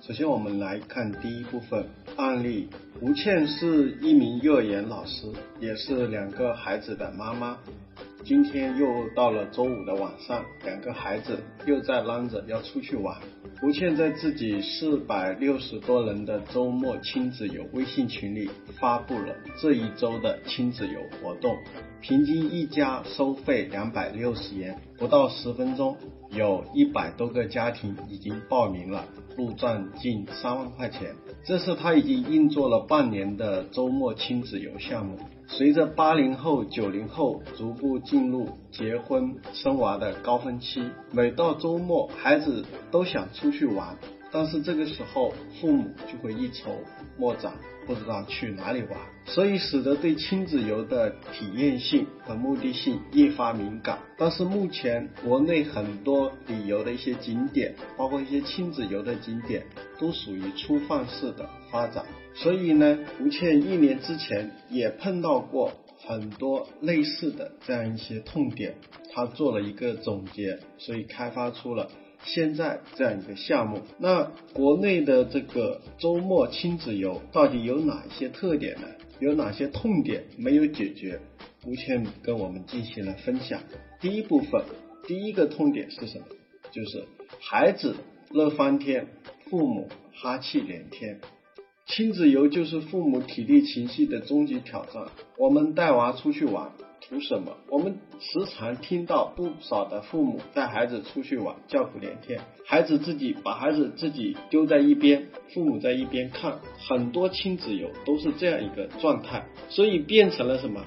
首先，我们来看第一部分案例。吴倩是一名幼儿园老师，也是两个孩子的妈妈。今天又到了周五的晚上，两个孩子又在嚷着要出去玩。吴倩在自己四百六十多人的周末亲子游微信群里发布了这一周的亲子游活动，平均一家收费两百六十元，不到十分钟，有一百多个家庭已经报名了，入账近三万块钱。这是他已经运作了半年的周末亲子游项目。随着八零后、九零后逐步进入结婚生娃的高峰期，每到周末，孩子都想出去玩，但是这个时候父母就会一筹莫展，不知道去哪里玩，所以使得对亲子游的体验性和目的性越发敏感。但是目前国内很多旅游的一些景点，包括一些亲子游的景点，都属于粗放式的发展。所以呢，吴倩一年之前也碰到过很多类似的这样一些痛点，他做了一个总结，所以开发出了现在这样一个项目。那国内的这个周末亲子游到底有哪些特点呢？有哪些痛点没有解决？吴倩跟我们进行了分享。第一部分，第一个痛点是什么？就是孩子乐翻天，父母哈气连天。亲子游就是父母体力情绪的终极挑战。我们带娃出去玩，图什么？我们时常听到不少的父母带孩子出去玩，叫苦连天，孩子自己把孩子自己丢在一边，父母在一边看。很多亲子游都是这样一个状态，所以变成了什么？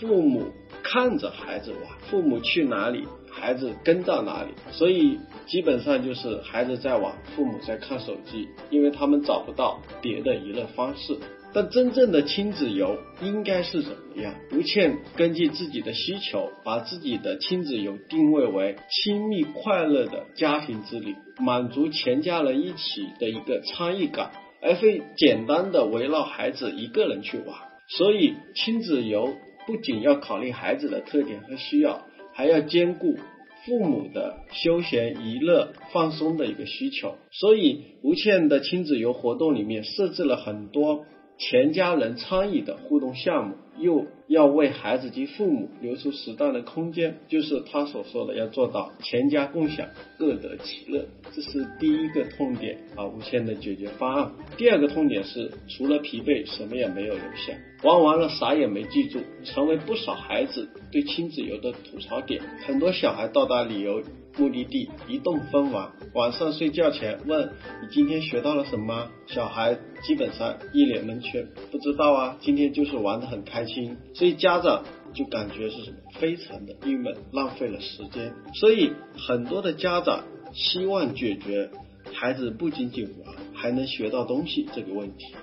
父母看着孩子玩，父母去哪里？孩子跟到哪里，所以基本上就是孩子在玩，父母在看手机，因为他们找不到别的娱乐方式。但真正的亲子游应该是怎么样？吴倩根据自己的需求，把自己的亲子游定位为亲密快乐的家庭之旅，满足全家人一起的一个参与感，而非简单的围绕孩子一个人去玩。所以亲子游不仅要考虑孩子的特点和需要。还要兼顾父母的休闲娱乐放松的一个需求，所以吴倩的亲子游活动里面设置了很多全家人参与的互动项目，又要为孩子及父母留出适当的空间，就是他所说的要做到全家共享，各得其乐，这是第一个痛点啊，无限的解决方案。第二个痛点是，除了疲惫，什么也没有留下。玩完了啥也没记住，成为不少孩子对亲子游的吐槽点。很多小孩到达旅游目的地一动分完，晚上睡觉前问你今天学到了什么？小孩基本上一脸蒙圈，不知道啊，今天就是玩得很开心。所以家长就感觉是什么？非常的郁闷，浪费了时间。所以很多的家长希望解决孩子不仅仅玩，还能学到东西这个问题。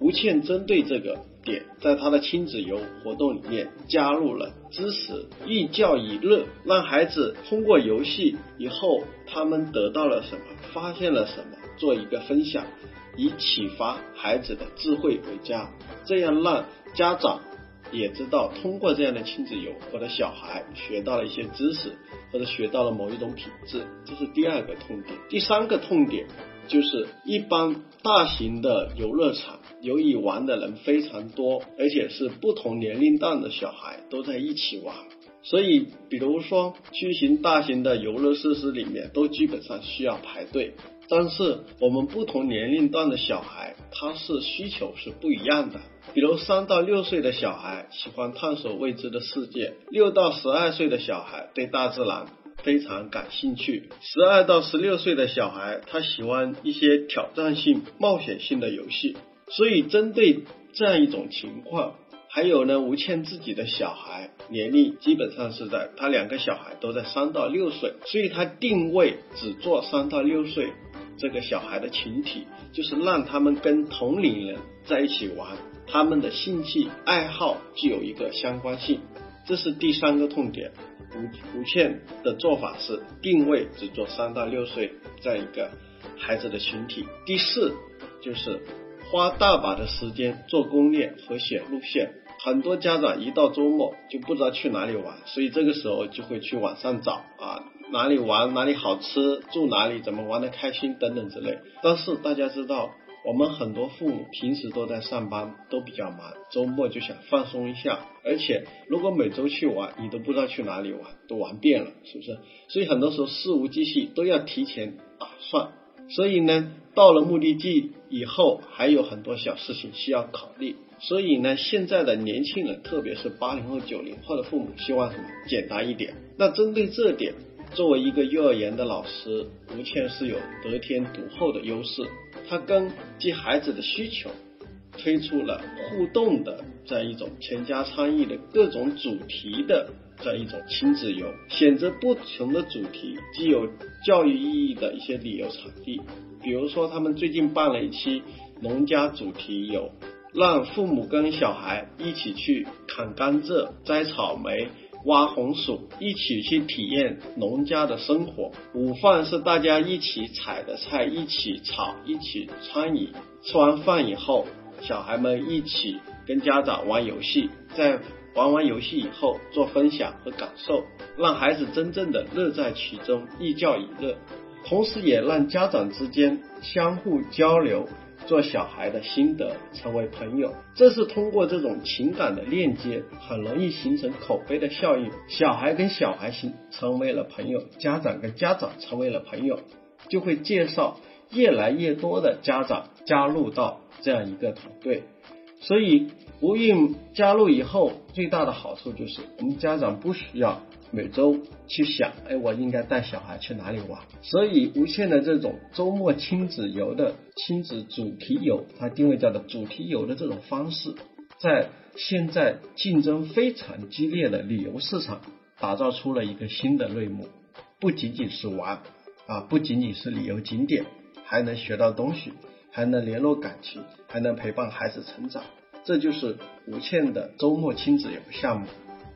吴倩针对这个。点，在他的亲子游活动里面加入了知识寓教于乐，让孩子通过游戏以后，他们得到了什么，发现了什么，做一个分享，以启发孩子的智慧为佳，这样让家长也知道，通过这样的亲子游，我的小孩学到了一些知识，或者学到了某一种品质，这是第二个痛点。第三个痛点。就是一般大型的游乐场，由于玩的人非常多，而且是不同年龄段的小孩都在一起玩，所以比如说巨型大型的游乐设施里面，都基本上需要排队。但是我们不同年龄段的小孩，他是需求是不一样的。比如三到六岁的小孩喜欢探索未知的世界，六到十二岁的小孩对大自然。非常感兴趣，十二到十六岁的小孩，他喜欢一些挑战性、冒险性的游戏。所以，针对这样一种情况，还有呢，吴倩自己的小孩年龄基本上是在他两个小孩都在三到六岁，所以他定位只做三到六岁这个小孩的群体，就是让他们跟同龄人在一起玩，他们的兴趣爱好具有一个相关性，这是第三个痛点。吴吴倩的做法是定位只做三到六岁这样一个孩子的群体。第四就是花大把的时间做攻略和写路线。很多家长一到周末就不知道去哪里玩，所以这个时候就会去网上找啊哪里玩哪里好吃住哪里怎么玩的开心等等之类。但是大家知道，我们很多父母平时都在上班，都比较忙，周末就想放松一下。而且如果每周去玩，你都不知道去哪里玩，都玩遍了，是不是？所以很多时候事无巨细都要提前打算。所以呢，到了目的地以后，还有很多小事情需要考虑。所以呢，现在的年轻人，特别是八零后、九零后的父母，希望什么？简单一点。那针对这点，作为一个幼儿园的老师，吴倩是有得天独厚的优势。他根据孩子的需求，推出了互动的这样一种全家参与的各种主题的这样一种亲子游，选择不同的主题，既有教育意义的一些旅游场地。比如说，他们最近办了一期农家主题游。让父母跟小孩一起去砍甘蔗、摘草莓、挖红薯，一起去体验农家的生活。午饭是大家一起采的菜，一起炒，一起参与。吃完饭以后，小孩们一起跟家长玩游戏，在玩完游戏以后做分享和感受，让孩子真正的乐在其中，寓教于乐，同时也让家长之间相互交流。做小孩的心得，成为朋友，这是通过这种情感的链接，很容易形成口碑的效应。小孩跟小孩形成为了朋友，家长跟家长成为了朋友，就会介绍越来越多的家长加入到这样一个团队。所以，吴韵加入以后，最大的好处就是我们家长不需要。每周去想，哎，我应该带小孩去哪里玩？所以无限的这种周末亲子游的亲子主题游，它定位叫做主题游的这种方式，在现在竞争非常激烈的旅游市场，打造出了一个新的类目，不仅仅是玩啊，不仅仅是旅游景点，还能学到东西，还能联络感情，还能陪伴孩子成长，这就是无限的周末亲子游项目。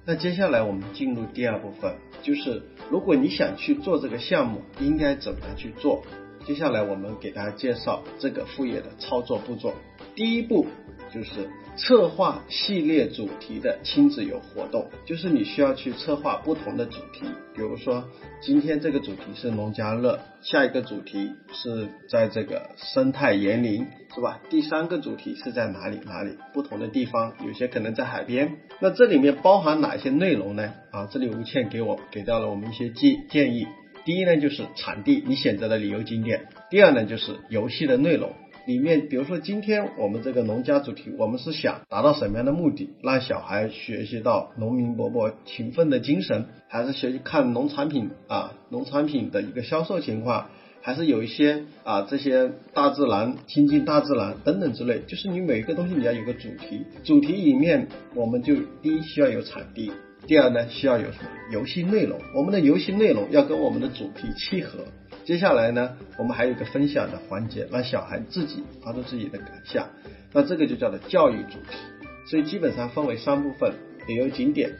那接下来我们进入第二部分，就是如果你想去做这个项目，应该怎么去做？接下来我们给大家介绍这个副业的操作步骤。第一步就是策划系列主题的亲子游活动，就是你需要去策划不同的主题，比如说今天这个主题是农家乐，下一个主题是在这个生态园林，是吧？第三个主题是在哪里哪里？不同的地方，有些可能在海边。那这里面包含哪些内容呢？啊，这里吴倩给我给到了我们一些建建议。第一呢，就是场地，你选择的旅游景点；第二呢，就是游戏的内容。里面，比如说今天我们这个农家主题，我们是想达到什么样的目的？让小孩学习到农民伯伯勤奋的精神，还是学习看农产品啊，农产品的一个销售情况，还是有一些啊这些大自然亲近大自然等等之类。就是你每一个东西你要有个主题，主题里面我们就第一需要有场地，第二呢需要有什么游戏内容，我们的游戏内容要跟我们的主题契合。接下来呢，我们还有一个分享的环节，让小孩自己发出自己的感想。那这个就叫做教育主题。所以基本上分为三部分：旅游景点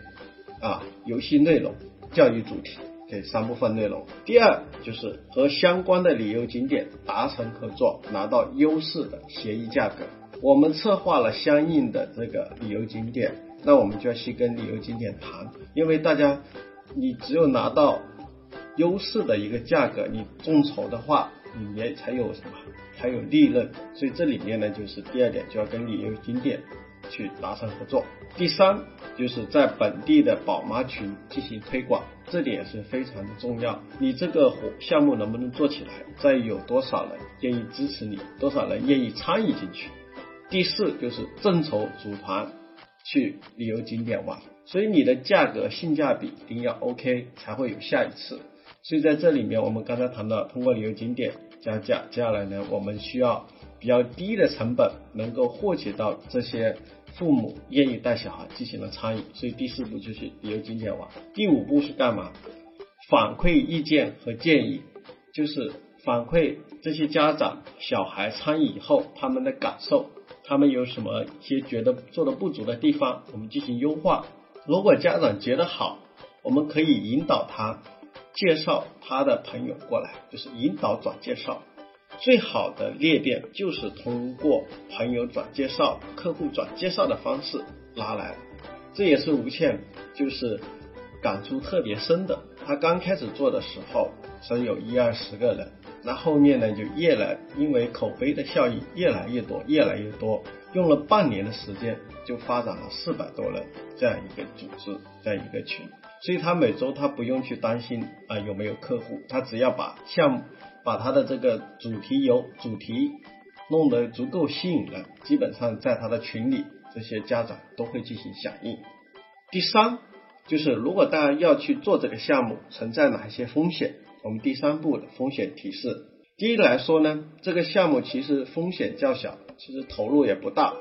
啊、游戏内容、教育主题这三部分内容。第二就是和相关的旅游景点达成合作，拿到优势的协议价格。我们策划了相应的这个旅游景点，那我们就要去跟旅游景点谈，因为大家你只有拿到。优势的一个价格，你众筹的话，你也才有什么，才有利润。所以这里面呢，就是第二点，就要跟旅游景点去达成合作。第三，就是在本地的宝妈群进行推广，这点也是非常的重要。你这个活项目能不能做起来，在于有多少人愿意支持你，多少人愿意参与进去。第四，就是众筹组团去旅游景点玩，所以你的价格性价比一定要 OK，才会有下一次。所以在这里面，我们刚才谈到通过旅游景点加价，接下来呢，我们需要比较低的成本，能够获取到这些父母愿意带小孩进行了参与。所以第四步就是旅游景点玩。第五步是干嘛？反馈意见和建议，就是反馈这些家长小孩参与以后他们的感受，他们有什么一些觉得做的不足的地方，我们进行优化。如果家长觉得好，我们可以引导他介绍他的朋友过来，就是引导转介绍。最好的裂变就是通过朋友转介绍、客户转介绍的方式拉来，这也是吴倩就是感触特别深的。他刚开始做的时候只有一二十个人，那后面呢就越来因为口碑的效应越来越多，越来越多，用了半年的时间就发展了四百多人这样一个组织，这样一个群。所以他每周他不用去担心啊有没有客户，他只要把项目。把他的这个主题游主题弄得足够吸引人，基本上在他的群里，这些家长都会进行响应。第三，就是如果大家要去做这个项目，存在哪些风险？我们第三步的风险提示。第一来说呢，这个项目其实风险较小，其实投入也不大，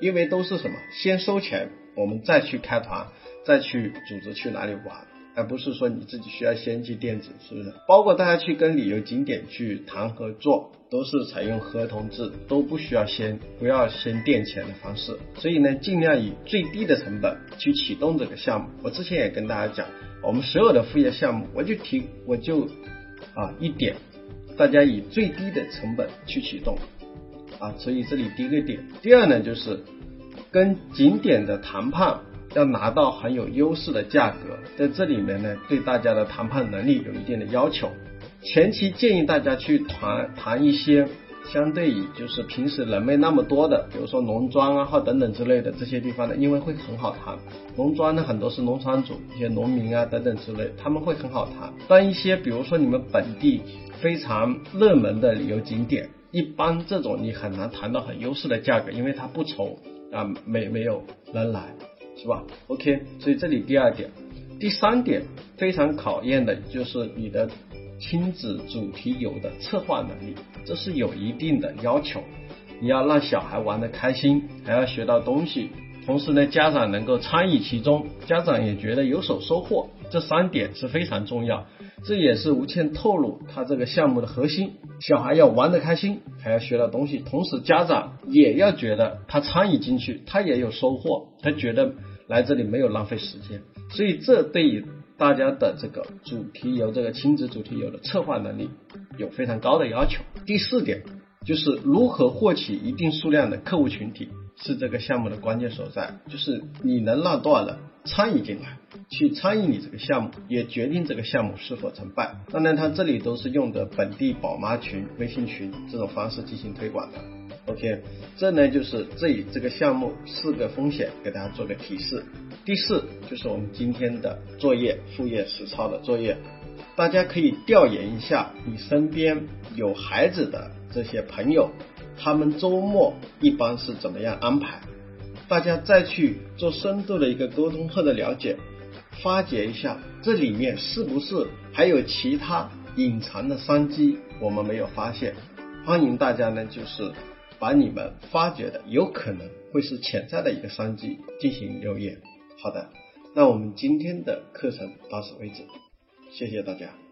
因为都是什么？先收钱，我们再去开团，再去组织去哪里玩。而不是说你自己需要先去电子，是不是？包括大家去跟旅游景点去谈合作，都是采用合同制，都不需要先不要先垫钱的方式。所以呢，尽量以最低的成本去启动这个项目。我之前也跟大家讲，我们所有的副业项目，我就提我就啊一点，大家以最低的成本去启动啊。所以这里第一个点，第二呢就是跟景点的谈判。要拿到很有优势的价格，在这里面呢，对大家的谈判能力有一定的要求。前期建议大家去谈谈一些相对于就是平时人没那么多的，比如说农庄啊或等等之类的这些地方呢，因为会很好谈。农庄呢很多是农场主、一些农民啊等等之类，他们会很好谈。但一些比如说你们本地非常热门的旅游景点，一般这种你很难谈到很优势的价格，因为它不愁啊没没有人来。是吧？OK，所以这里第二点，第三点非常考验的就是你的亲子主题游的策划能力，这是有一定的要求。你要让小孩玩得开心，还要学到东西，同时呢，家长能够参与其中，家长也觉得有所收获，这三点是非常重要。这也是吴倩透露他这个项目的核心：小孩要玩的开心，还要学到东西，同时家长也要觉得他参与进去，他也有收获，他觉得。来这里没有浪费时间，所以这对于大家的这个主题游、这个亲子主题游的策划能力有非常高的要求。第四点就是如何获取一定数量的客户群体，是这个项目的关键所在。就是你能让多少人参与进来，去参与你这个项目，也决定这个项目是否成败。当然，它这里都是用的本地宝妈群、微信群这种方式进行推广的。OK，这呢就是这这个项目四个风险，给大家做个提示。第四就是我们今天的作业，副业实操的作业，大家可以调研一下你身边有孩子的这些朋友，他们周末一般是怎么样安排？大家再去做深度的一个沟通或者了解，发掘一下这里面是不是还有其他隐藏的商机，我们没有发现。欢迎大家呢，就是。把你们发掘的有可能会是潜在的一个商机进行留言。好的，那我们今天的课程到此为止，谢谢大家。